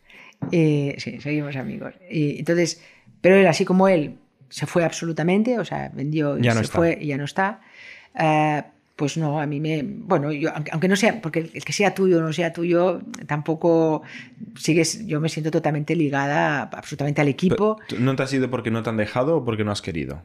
Eh, sí, seguimos amigos. Y, entonces, pero él, así como él, se fue absolutamente, o sea, vendió y se fue y ya no está. Eh, pues no, a mí me. Bueno, yo, aunque, no sea, porque el que sea tuyo o no sea tuyo, tampoco sigues. Yo me siento totalmente ligada absolutamente al equipo. ¿No te ha sido porque no te han dejado o porque no has querido?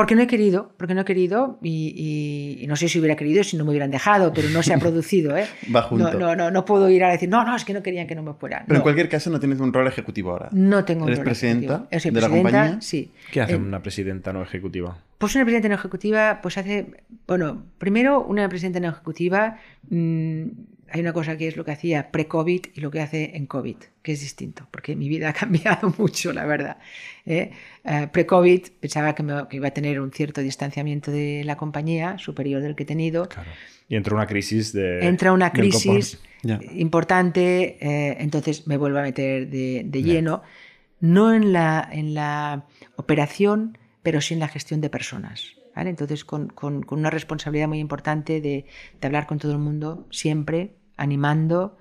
Porque no he querido, porque no he querido y, no sé si hubiera querido si no me hubieran dejado, pero no se ha producido. ¿eh? Va junto. No, no, no, puedo ir a decir, no, no, es que no querían que no me fuera. Pero en cualquier caso no tienes un rol ejecutivo ahora. No tengo un rol presidenta ejecutivo. de la compañía? Sí. ¿Qué hace una presidenta no ejecutiva? Pues una presidenta no ejecutiva, pues hace, bueno, primero una presidenta no ejecutiva mmm, hay una cosa que es lo que hacía pre-COVID y lo que hace en COVID, que es distinto, porque mi vida ha cambiado mucho, la verdad. ¿eh? Eh, pre-COVID pensaba que, iba a tener un cierto distanciamiento de la compañía, superior del que he tenido. Y entra una crisis de... Entra una crisis importante, eh, entonces me vuelvo a meter de, lleno, no en la, en la operación, pero sí en la gestión de personas. Entonces, con, con, una responsabilidad muy importante de, de hablar con todo el mundo siempre, animando.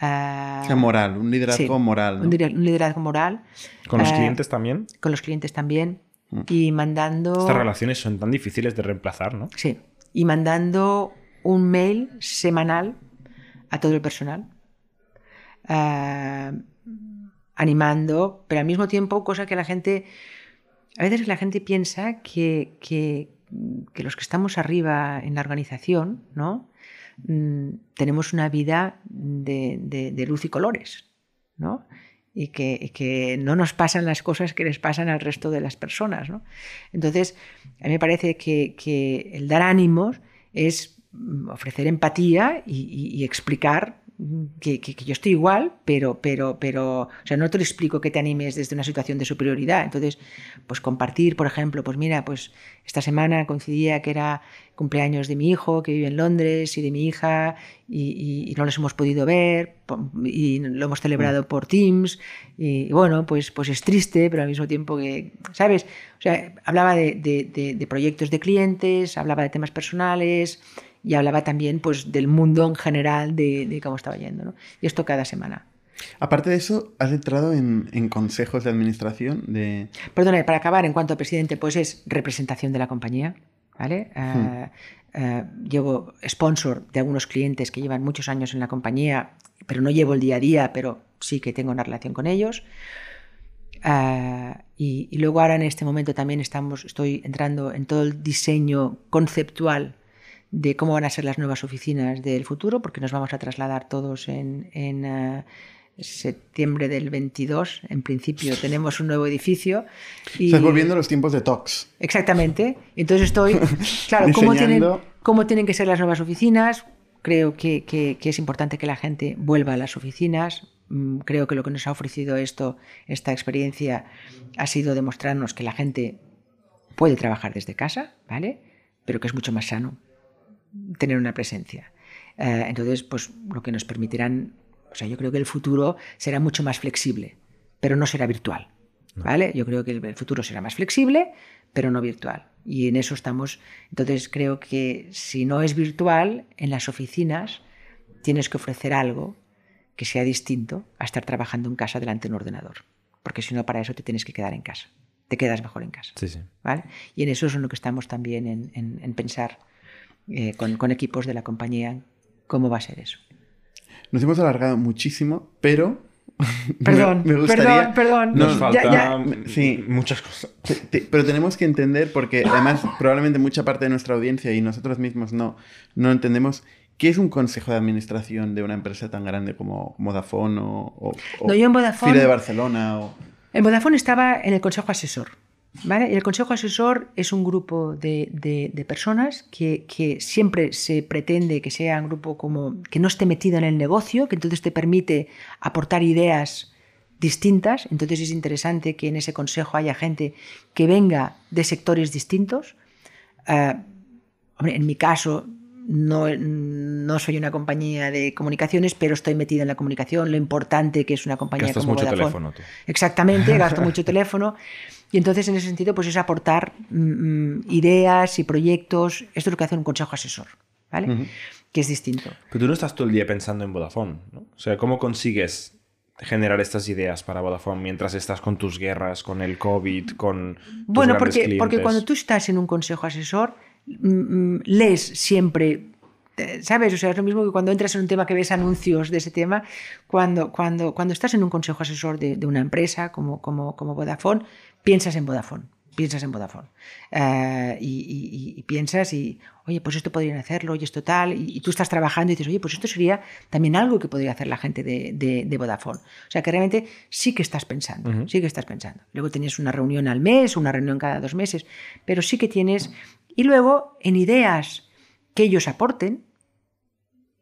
Uh, moral, un liderazgo moral. Un, liderazgo moral. ¿Con los eh, clientes también? Con los clientes también. Mm. Y mandando... Estas relaciones son tan difíciles de reemplazar, ¿no? Sí. Y mandando un mail semanal a todo el personal. Eh, animando, pero al mismo tiempo, cosa que la gente... A veces la gente piensa que, que, que los que estamos arriba en la organización, ¿no? Mm, tenemos una vida de, luz y colores, ¿no? Y que, no nos pasan las cosas que les pasan al resto de las personas. ¿no? Entonces, a mí me parece que, el dar ánimos es mm, ofrecer empatía y explicar que, yo estoy igual, pero, pero, pero, o sea, no te lo explico que te animes desde una situación de superioridad. Entonces, pues compartir, por ejemplo, pues mira, pues esta semana coincidía que era cumpleaños de mi hijo que vive en Londres y de mi hija y, no los hemos podido ver y lo hemos celebrado por Teams y, bueno, pues, pues es triste, pero al mismo tiempo que, ¿sabes? O sea, hablaba de, de proyectos de clientes, hablaba de temas personales y hablaba también pues, del mundo en general de, cómo estaba yendo. ¿no? Y esto cada semana. Aparte de eso, has entrado en, consejos de administración de... Perdona, para acabar, en cuanto a presidente, pues es representación de la compañía. ¿vale? Hmm. Ah, ah, llevo sponsor de algunos clientes que llevan muchos años en la compañía, pero no llevo el día a día, pero sí que tengo una relación con ellos. Ah, y, y, luego ahora en este momento también estamos, estoy entrando en todo el diseño conceptual de cómo van a ser las nuevas oficinas del futuro, porque nos vamos a trasladar todos en, eh, septiembre del 22. En principio tenemos un nuevo edificio. Y... Estás volviendo a los tiempos de Tox. Exactamente. Entonces estoy, claro, ¿cómo tienen, cómo tienen que ser las nuevas oficinas. Creo que, que, es importante que la gente vuelva a las oficinas. Mm, creo que lo que nos ha ofrecido esto, esta experiencia, ha sido demostrarnos que la gente puede trabajar desde casa, ¿vale? Pero que es mucho más sano tener una presencia. Eh, entonces, pues lo que nos permitirán, o sea, yo creo que el futuro será mucho más flexible, pero no será virtual. ¿Vale? Yo creo que el futuro será más flexible, pero no virtual. Y en eso estamos. Entonces creo que si no es virtual, en las oficinas tienes que ofrecer algo que sea distinto a estar trabajando en casa delante de un ordenador. Porque si no, para eso te tienes que quedar en casa. Te quedas mejor en casa. Sí, sí. ¿Vale? Y en eso es en lo que estamos también en, en pensar eh, con, equipos de la compañía, ¿cómo va a ser eso? Nos hemos alargado muchísimo, pero Perdón, me, gustaría... perdón, Nos faltan sí, muchas cosas. Pero tenemos que entender, porque además probablemente mucha parte de nuestra audiencia y nosotros mismos no, no entendemos qué es un consejo de administración de una empresa tan grande como Vodafone o, o, no, yo en Vodafone, Fira de Barcelona. O... En Vodafone estaba en el consejo asesor. ¿Vale? el consejo asesor es un grupo de, personas que, siempre se pretende que sea un grupo como que no esté metido en el negocio, que entonces te permite aportar ideas distintas. Entonces es interesante que en ese consejo haya gente que venga de sectores distintos. Ah, en mi caso, no, soy una compañía de comunicaciones, pero estoy metida en la comunicación, lo importante que es una compañía Gastas como mucho teléfono tú. Exactamente, gasto mucho teléfono. Y entonces, en ese sentido, pues es aportar mm, mm, ideas y proyectos. Esto es lo que hace un consejo asesor, ¿vale? Que es distinto. Pero tú no estás todo el día pensando en Vodafone, ¿no? O sea, ¿cómo consigues generar estas ideas para Vodafone mientras estás con tus guerras, con el COVID, con tus Bueno, porque, porque cuando tú estás en un consejo asesor, lees siempre ¿Sabes? O sea, es lo mismo que cuando entras en un tema que ves anuncios de ese tema, cuando, cuando, cuando estás en un consejo asesor de, de una empresa como, como, como Vodafone, piensas en Vodafone, piensas en Vodafone. Eh, y, piensas y, oye, pues esto podrían hacerlo, y esto tal, y, tú estás trabajando y dices, oye, pues esto sería también algo que podría hacer la gente de, de, Vodafone. O sea, que realmente sí que estás pensando, sí que estás pensando. Luego tienes una reunión al mes, una reunión cada dos meses, pero sí que tienes... Y luego, en ideas que ellos aporten,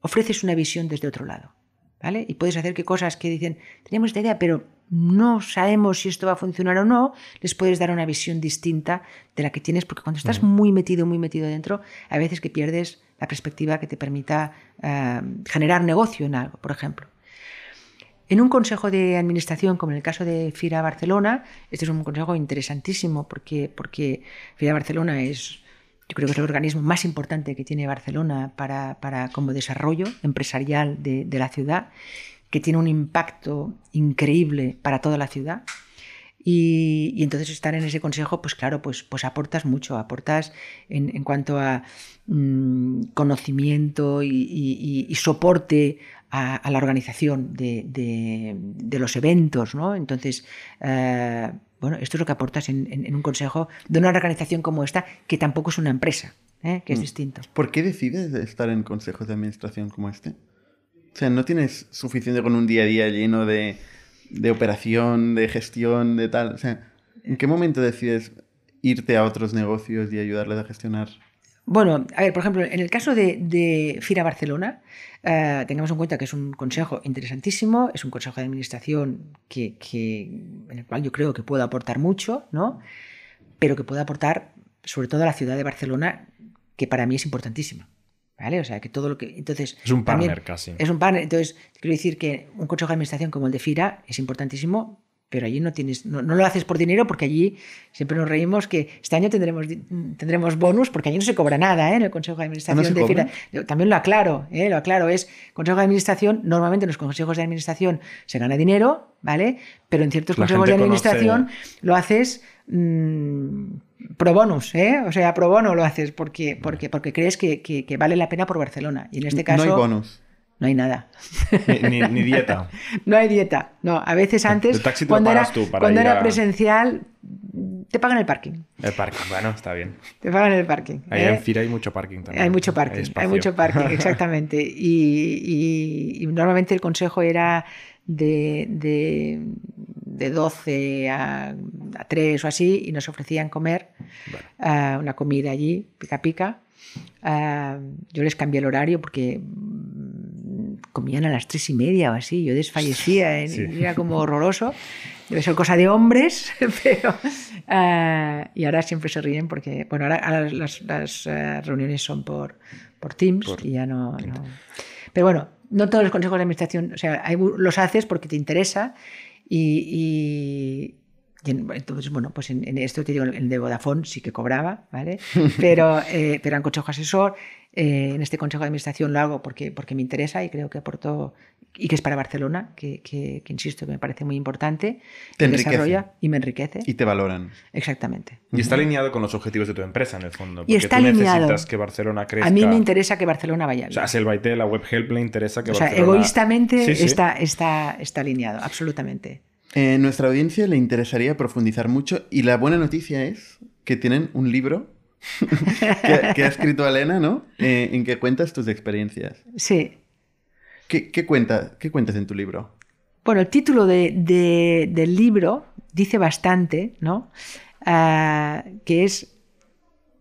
ofreces una visión desde otro lado. ¿Vale? Y puedes hacer que cosas que dicen, teníamos esta idea, pero no sabemos si esto va a funcionar o no, les puedes dar una visión distinta de la que tienes, porque cuando estás muy metido, muy metido dentro, a veces que pierdes la perspectiva que te permita eh, generar negocio en algo, por ejemplo. En un consejo de administración, como en el caso de FIRA Barcelona, este es un consejo interesantísimo porque, porque FIRA Barcelona es, yo creo que es el organismo más importante que tiene Barcelona para, para como desarrollo empresarial de, la ciudad que tiene un impacto increíble para toda la ciudad. Y, entonces estar en ese consejo, pues claro, pues, pues aportas mucho, aportas en, cuanto a mm, conocimiento y, soporte a, la organización de, los eventos, ¿no? Entonces, eh, Bueno, esto es lo que aportas en, un consejo de una organización como esta, que tampoco es una empresa, ¿eh? que es mm. distinto. ¿Por qué decides estar en consejos de administración como este? O sea, ¿no tienes suficiente con un día a día lleno de, de operación, de gestión, de tal? O sea, ¿en qué momento decides irte a otros negocios y ayudarles a gestionar bueno, a ver, por ejemplo, en el caso de, FIRA Barcelona, eh, tengamos en cuenta que es un consejo interesantísimo, es un consejo de administración que, en el cual yo creo que puede aportar mucho, ¿no? Pero que puede aportar sobre todo a la ciudad de Barcelona, que para mí es importantísima. ¿Vale? O sea, que todo lo que. Entonces, es un partner casi. Es un partner. Entonces, quiero decir que un consejo de administración como el de FIRA es importantísimo pero allí no tienes, no, lo haces por dinero porque allí siempre nos reímos que este año tendremos, tendremos bonus porque allí no se cobra nada ¿eh? en el Consejo de Administración de FIRA. También lo aclaro, ¿eh? lo aclaro, es Consejo de Administración, normalmente en los consejos de administración se gana dinero, ¿vale? Pero en ciertos consejos de administración lo haces mm, pro bonus, ¿eh? O sea, pro bono lo haces porque, porque, porque crees que, que, vale la pena por Barcelona. Y en este caso... No hay bonus no hay nada. Ni, dieta. no hay dieta. No, a veces antes, cuando, era, cuando era presencial, te pagan el parking. El parking, bueno, está bien. Te pagan el parking. Ahí en ¿eh? FIRA hay mucho parking también. Hay mucho parking, hay, mucho parking, exactamente. Y, normalmente el consejo era de, de, 12 a, 3 o así y nos ofrecían comer eh, una comida allí, pica pica. Eh, yo les cambié el horario porque comían a las tres y media o así, yo desfallecía, era como horroroso. Debe ser cosa de hombres, pero... Eh, y ahora siempre se ríen porque, bueno, ahora, las, eh, reuniones son por, por Teams y ya no, Pero bueno, no todos los consejos de administración, o sea, los haces porque te interesa y, entonces, bueno, pues en, esto te digo, el de Vodafone sí que cobraba, ¿vale? Pero, eh, pero en consejo asesor eh, en este consejo de administración lo hago porque, porque me interesa y creo que aporto, y que es para Barcelona, que, que, insisto, que me parece muy importante. Te desarrolla y me enriquece. Y te valoran. Exactamente. Y está alineado con los objetivos de tu empresa, en el fondo. y está tú alineado. necesitas que Barcelona crezca. A mí me interesa que Barcelona vaya bien. O sea, a Selvaite, la web help le interesa que o sea, egoístamente Está, está, está alineado, absolutamente. Eh, nuestra audiencia le interesaría profundizar mucho y la buena noticia es que tienen un libro que, ha escrito Elena, ¿no? Eh, en que cuentas tus experiencias. Sí. ¿Qué, qué, cuenta, qué cuentas en tu libro? Bueno, el título de, del libro dice bastante, ¿no? Ah, que es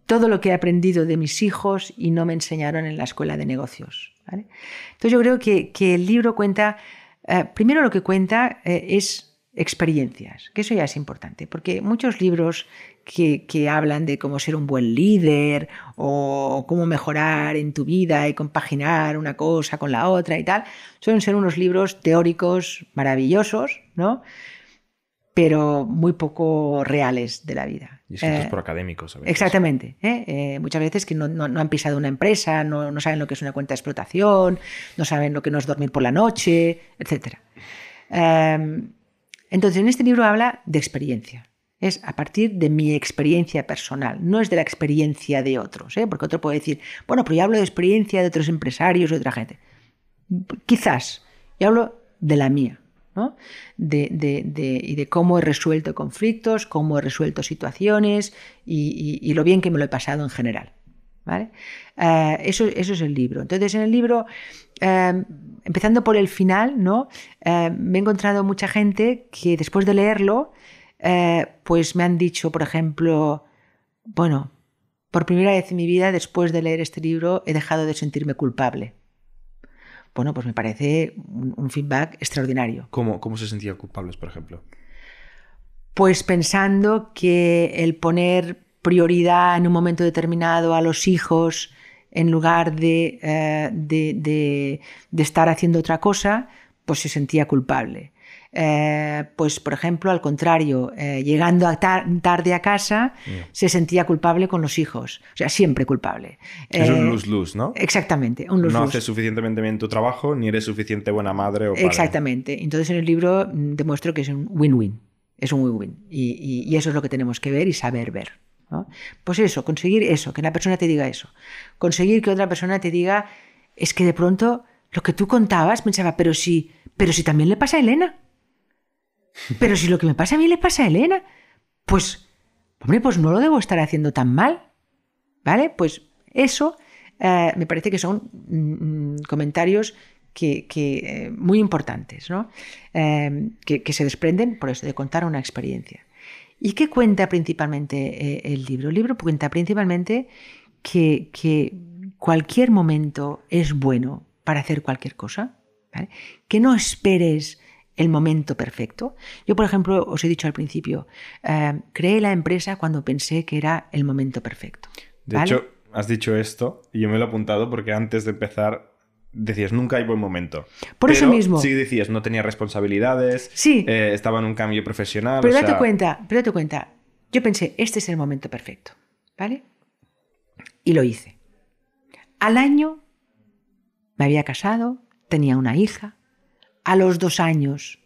todo lo que he aprendido de mis hijos y no me enseñaron en la escuela de negocios. Entonces yo creo que, que el libro cuenta, eh, primero lo que cuenta eh, es experiencias, que eso ya es importante, porque muchos libros que, hablan de cómo ser un buen líder o cómo mejorar en tu vida y compaginar una cosa con la otra y tal, suelen ser unos libros teóricos maravillosos, ¿no? pero muy poco reales de la vida. Y escritos eh, por académicos. A Exactamente. ¿eh? Eh, muchas veces que no, han pisado una empresa, no, saben lo que es una cuenta de explotación, no saben lo que no es dormir por la noche, etc. Em, entonces, en este libro habla de experiencia es a partir de mi experiencia personal, no es de la experiencia de otros, ¿eh? porque otro puede decir, bueno, pero yo hablo de experiencia de otros empresarios, de otra gente. Quizás, yo hablo de la mía, ¿no? de, y de cómo he resuelto conflictos, cómo he resuelto situaciones y, lo bien que me lo he pasado en general. ¿vale? Eh, eso, eso, es el libro. Entonces, en el libro, eh, empezando por el final, ¿no? me he encontrado mucha gente que después de leerlo, eh, pues me han dicho, por ejemplo, bueno, por primera vez en mi vida, después de leer este libro, he dejado de sentirme culpable. Bueno, pues me parece un, feedback extraordinario. ¿Cómo, ¿Cómo se sentían culpables, por ejemplo? Pues pensando que el poner prioridad en un momento determinado a los hijos en lugar de, eh, de, de estar haciendo otra cosa, pues se sentía culpable. Eh, pues por ejemplo, al contrario, eh, llegando tarde a casa, se sentía culpable con los hijos, o sea, siempre culpable. Es un lose-lose, ¿no? Exactamente, un No haces suficientemente bien tu trabajo, ni eres suficiente buena madre o padre. Exactamente, entonces en el libro mm, demuestro que es un win-win, es un win-win, y, eso es lo que tenemos que ver y saber ver. Pues eso, conseguir eso, que una persona te diga eso, conseguir que otra persona te diga, es que de pronto lo que tú contabas, pensaba, pero si, pero si también le pasa a Elena. Pero si lo que me pasa a mí le pasa a Elena. pues, hombre, pues no lo debo estar haciendo tan mal. ¿Vale? Pues eso eh, me parece que son mm, mm, comentarios que, eh, muy importantes, ¿no? Eh, que, se desprenden por eso, de contar una experiencia. ¿Y qué cuenta principalmente el libro? El libro cuenta principalmente que, cualquier momento es bueno para hacer cualquier cosa, que no esperes el momento perfecto. Yo, por ejemplo, os he dicho al principio, creé la empresa cuando pensé que era el momento perfecto. De hecho, has dicho esto y yo me lo he apuntado porque antes de empezar decías nunca hay buen momento. Por eso mismo. Sí, decías no tenía responsabilidades. Sí. Eh, estaba en un cambio profesional. Pero date cuenta, pero date cuenta. Yo pensé, este es el momento perfecto. ¿Vale? Y lo hice. Al año me había casado, tenía una hija. A los dos años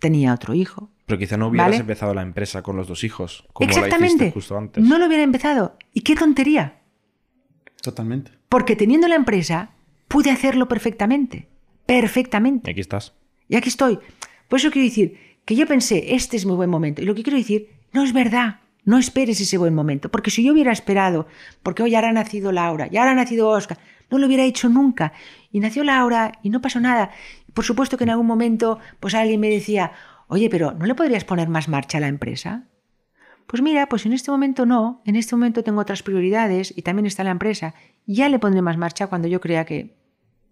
tenía otro hijo. Pero quizá no hubieras empezado la empresa con los dos hijos, como Exactamente. la justo antes. No lo hubiera empezado. ¿Y qué tontería? Totalmente. Porque teniendo la empresa, pude hacerlo perfectamente. Perfectamente. Y aquí estás. Y aquí estoy. Por eso quiero decir que yo pensé, este es mi buen momento. Y lo que quiero decir, no es verdad. No esperes ese buen momento. Porque si yo hubiera esperado, porque hoy ahora ha nacido Laura, ya ahora ha nacido Oscar, no lo hubiera hecho nunca. Y nació Laura y no pasó nada. Por supuesto que en algún momento, pues alguien me decía, Oye, pero ¿no le podrías poner más marcha a la empresa? Pues mira, pues en este momento no, en este momento tengo otras prioridades y también está la empresa. Ya le pondré más marcha cuando yo crea que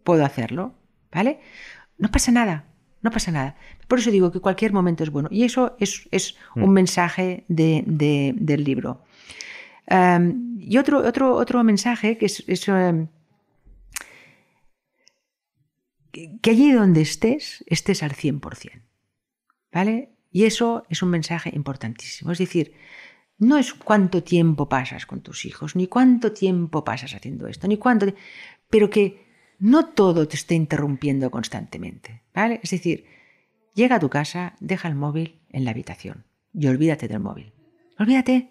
puedo hacerlo, ¿vale? No pasa nada, no pasa nada. Por eso digo que cualquier momento es bueno. Y eso es, un mm. mensaje del libro. y otro, otro, otro mensaje que es, em, que allí donde estés, estés al 100%. ¿Vale? Y eso es un mensaje importantísimo. Es decir, no es cuánto tiempo pasas con tus hijos, ni cuánto tiempo pasas haciendo esto, ni cuánto, pero que no todo te esté interrumpiendo constantemente, ¿vale? Es decir, llega a tu casa, deja el móvil en la habitación y olvídate del móvil. Olvídate.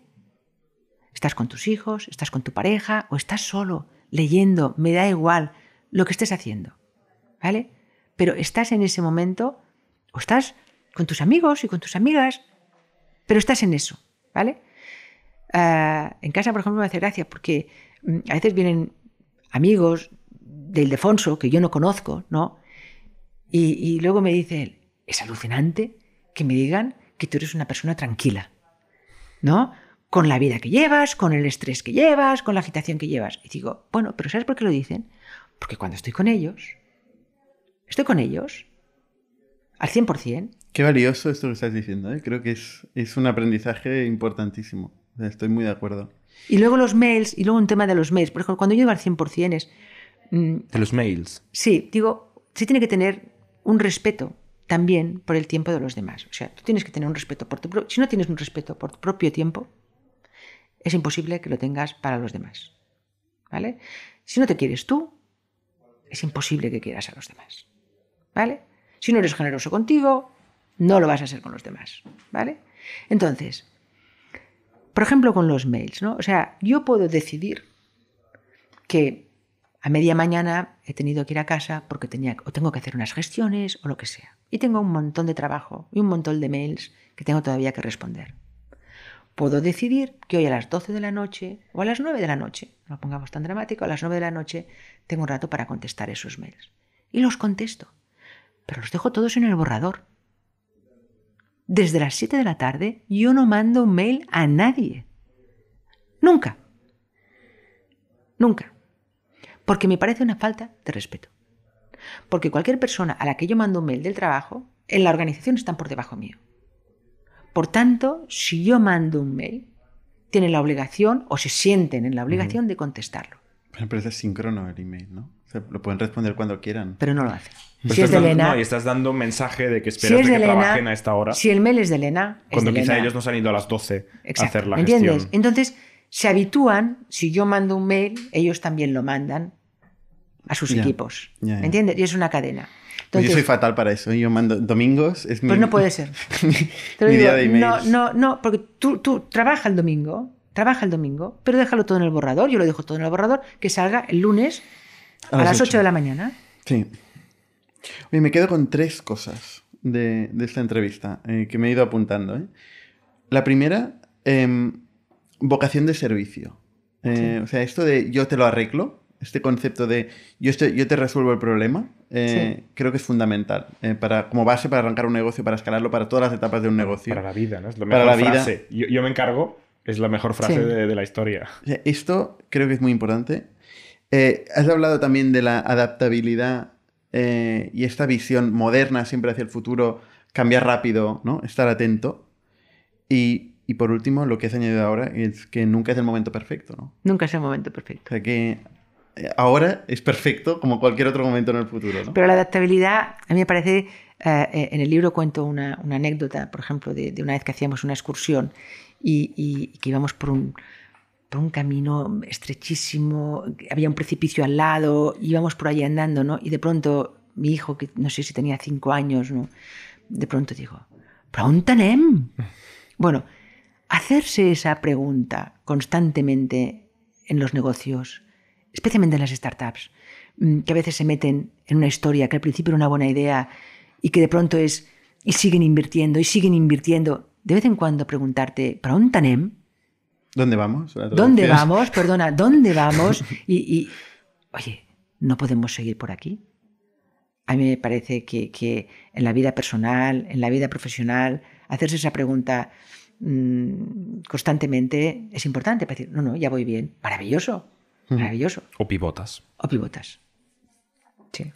Estás con tus hijos, estás con tu pareja o estás solo, leyendo, me da igual lo que estés haciendo, ¿vale? Pero estás en ese momento o estás con tus amigos y con tus amigas, pero estás en eso, ¿vale? Ah, en casa, por ejemplo, me hace gracia porque mm, a veces vienen amigos del Ildefonso que yo no conozco, ¿no? Y, y luego me dice él, es alucinante que me digan que tú eres una persona tranquila, ¿no? Con la vida que llevas, con el estrés que llevas, con la agitación que llevas. Y digo, bueno, pero ¿sabes por qué lo dicen? Porque cuando estoy con ellos, estoy con ellos al 100%. Qué valioso esto que estás diciendo, ¿eh? creo que es, es un aprendizaje importantísimo. Estoy muy de acuerdo. Y luego los mails, y luego un tema de los mails. Por ejemplo, cuando yo digo al 100% es... Mm, de los mails. Sí, digo, sí tiene que tener un respeto también por el tiempo de los demás. O sea, tú tienes que tener un respeto por tu propio... Si no tienes un respeto por tu propio tiempo, es imposible que lo tengas para los demás. ¿Vale? Si no te quieres tú, es imposible que quieras a los demás. Si no eres generoso contigo, no lo vas a hacer con los demás, ¿vale? Entonces, por ejemplo, con los mails, ¿no? O sea, yo puedo decidir que a media mañana he tenido que ir a casa porque tenía o tengo que hacer unas gestiones o lo que sea. Y tengo un montón de trabajo y un montón de mails que tengo todavía que responder. Puedo decidir que hoy a las 12 de la noche o a las 9 de la noche, no lo pongamos tan dramático, a las 9 de la noche tengo un rato para contestar esos mails. Y los contesto, pero los dejo todos en el borrador desde las 7 de la tarde yo no mando un mail a nadie. Nunca. Nunca. Porque me parece una falta de respeto. Porque cualquier persona a la que yo mando un mail del trabajo, en la organización están por debajo mío. Por tanto, si yo mando un mail, tienen la obligación o se sienten en la obligación de contestarlo. Pero es síncrono el email, ¿no? lo pueden responder cuando quieran. Pero no lo hacen. Si es de Elena. y estás dando un mensaje de que esperas que trabajen a esta hora. Si el mail es de Elena. Cuando quizá ellos nos han ido a las 12 a hacer la ¿Entiendes? Entonces, se habitúan, si yo mando un mail, ellos también lo mandan a sus equipos. ¿Entiendes? Y es una cadena. Pues yo soy fatal para eso. Yo mando domingos. Es pues no puede ser. mi, día de no, no, no, porque tú, tú trabajas el domingo, trabaja el domingo, pero déjalo todo en el borrador. Yo lo dejo todo en el borrador, que salga el lunes a, las 8. de la mañana. Sí. Oye, me quedo con tres cosas de, esta entrevista eh, que me he ido apuntando. ¿eh? La primera, Em, vocación de servicio. Eh, o sea, esto de yo te lo arreglo, este concepto de yo, yo te resuelvo el problema, creo que es fundamental para, como base para arrancar un negocio, para escalarlo, para todas las etapas de un negocio. Para la vida, ¿no? Es la mejor para la frase. Vida. Yo, me encargo, es la mejor frase de, la historia. esto creo que es muy importante. has hablado también de la adaptabilidad y esta visión moderna siempre hacia el futuro, cambiar rápido, ¿no? Estar atento. Y y por último, lo que has añadido ahora es que nunca es el momento perfecto, ¿no? Nunca es el momento perfecto. O sea que eh, ahora es perfecto como cualquier otro momento en el futuro, ¿no? Pero la adaptabilidad, a mí me parece, eh, eh, en el libro cuento una, anécdota, por ejemplo, de, una vez que hacíamos una excursión y, que íbamos por un, por un camino estrechísimo, había un precipicio al lado, íbamos por allí andando, ¿no? Y de pronto mi hijo, que no sé si tenía cinco años, ¿no? De pronto digo, ¿pero on Bueno, hacerse esa pregunta constantemente en los negocios, especialmente en las startups, mm, que a veces se meten en una historia que al principio era una buena idea y que de pronto es, y siguen invirtiendo, y siguen invirtiendo. De vez en cuando preguntarte, ¿para un tanem? ¿Dónde vamos? ¿Dónde vamos? Perdona, ¿dónde vamos? Y, oye, ¿no podemos seguir por aquí? A mí me parece que, que en la vida personal, en la vida profesional, hacerse esa pregunta, Mm, constantemente es importante para decir, no, no, ya voy bien. Maravilloso, maravilloso. O pivotas. O pivotas. Sí.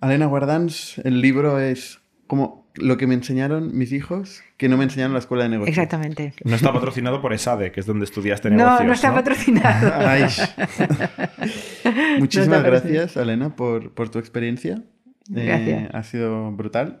Alena Guardans, el libro es como lo que me enseñaron mis hijos que no me enseñaron en la escuela de negocios. Exactamente. No está patrocinado por ESADE, que es donde estudiaste negocios. No, no está patrocinado. Muchísimas gracias, Alena, por, por tu experiencia. Eh, ha sido brutal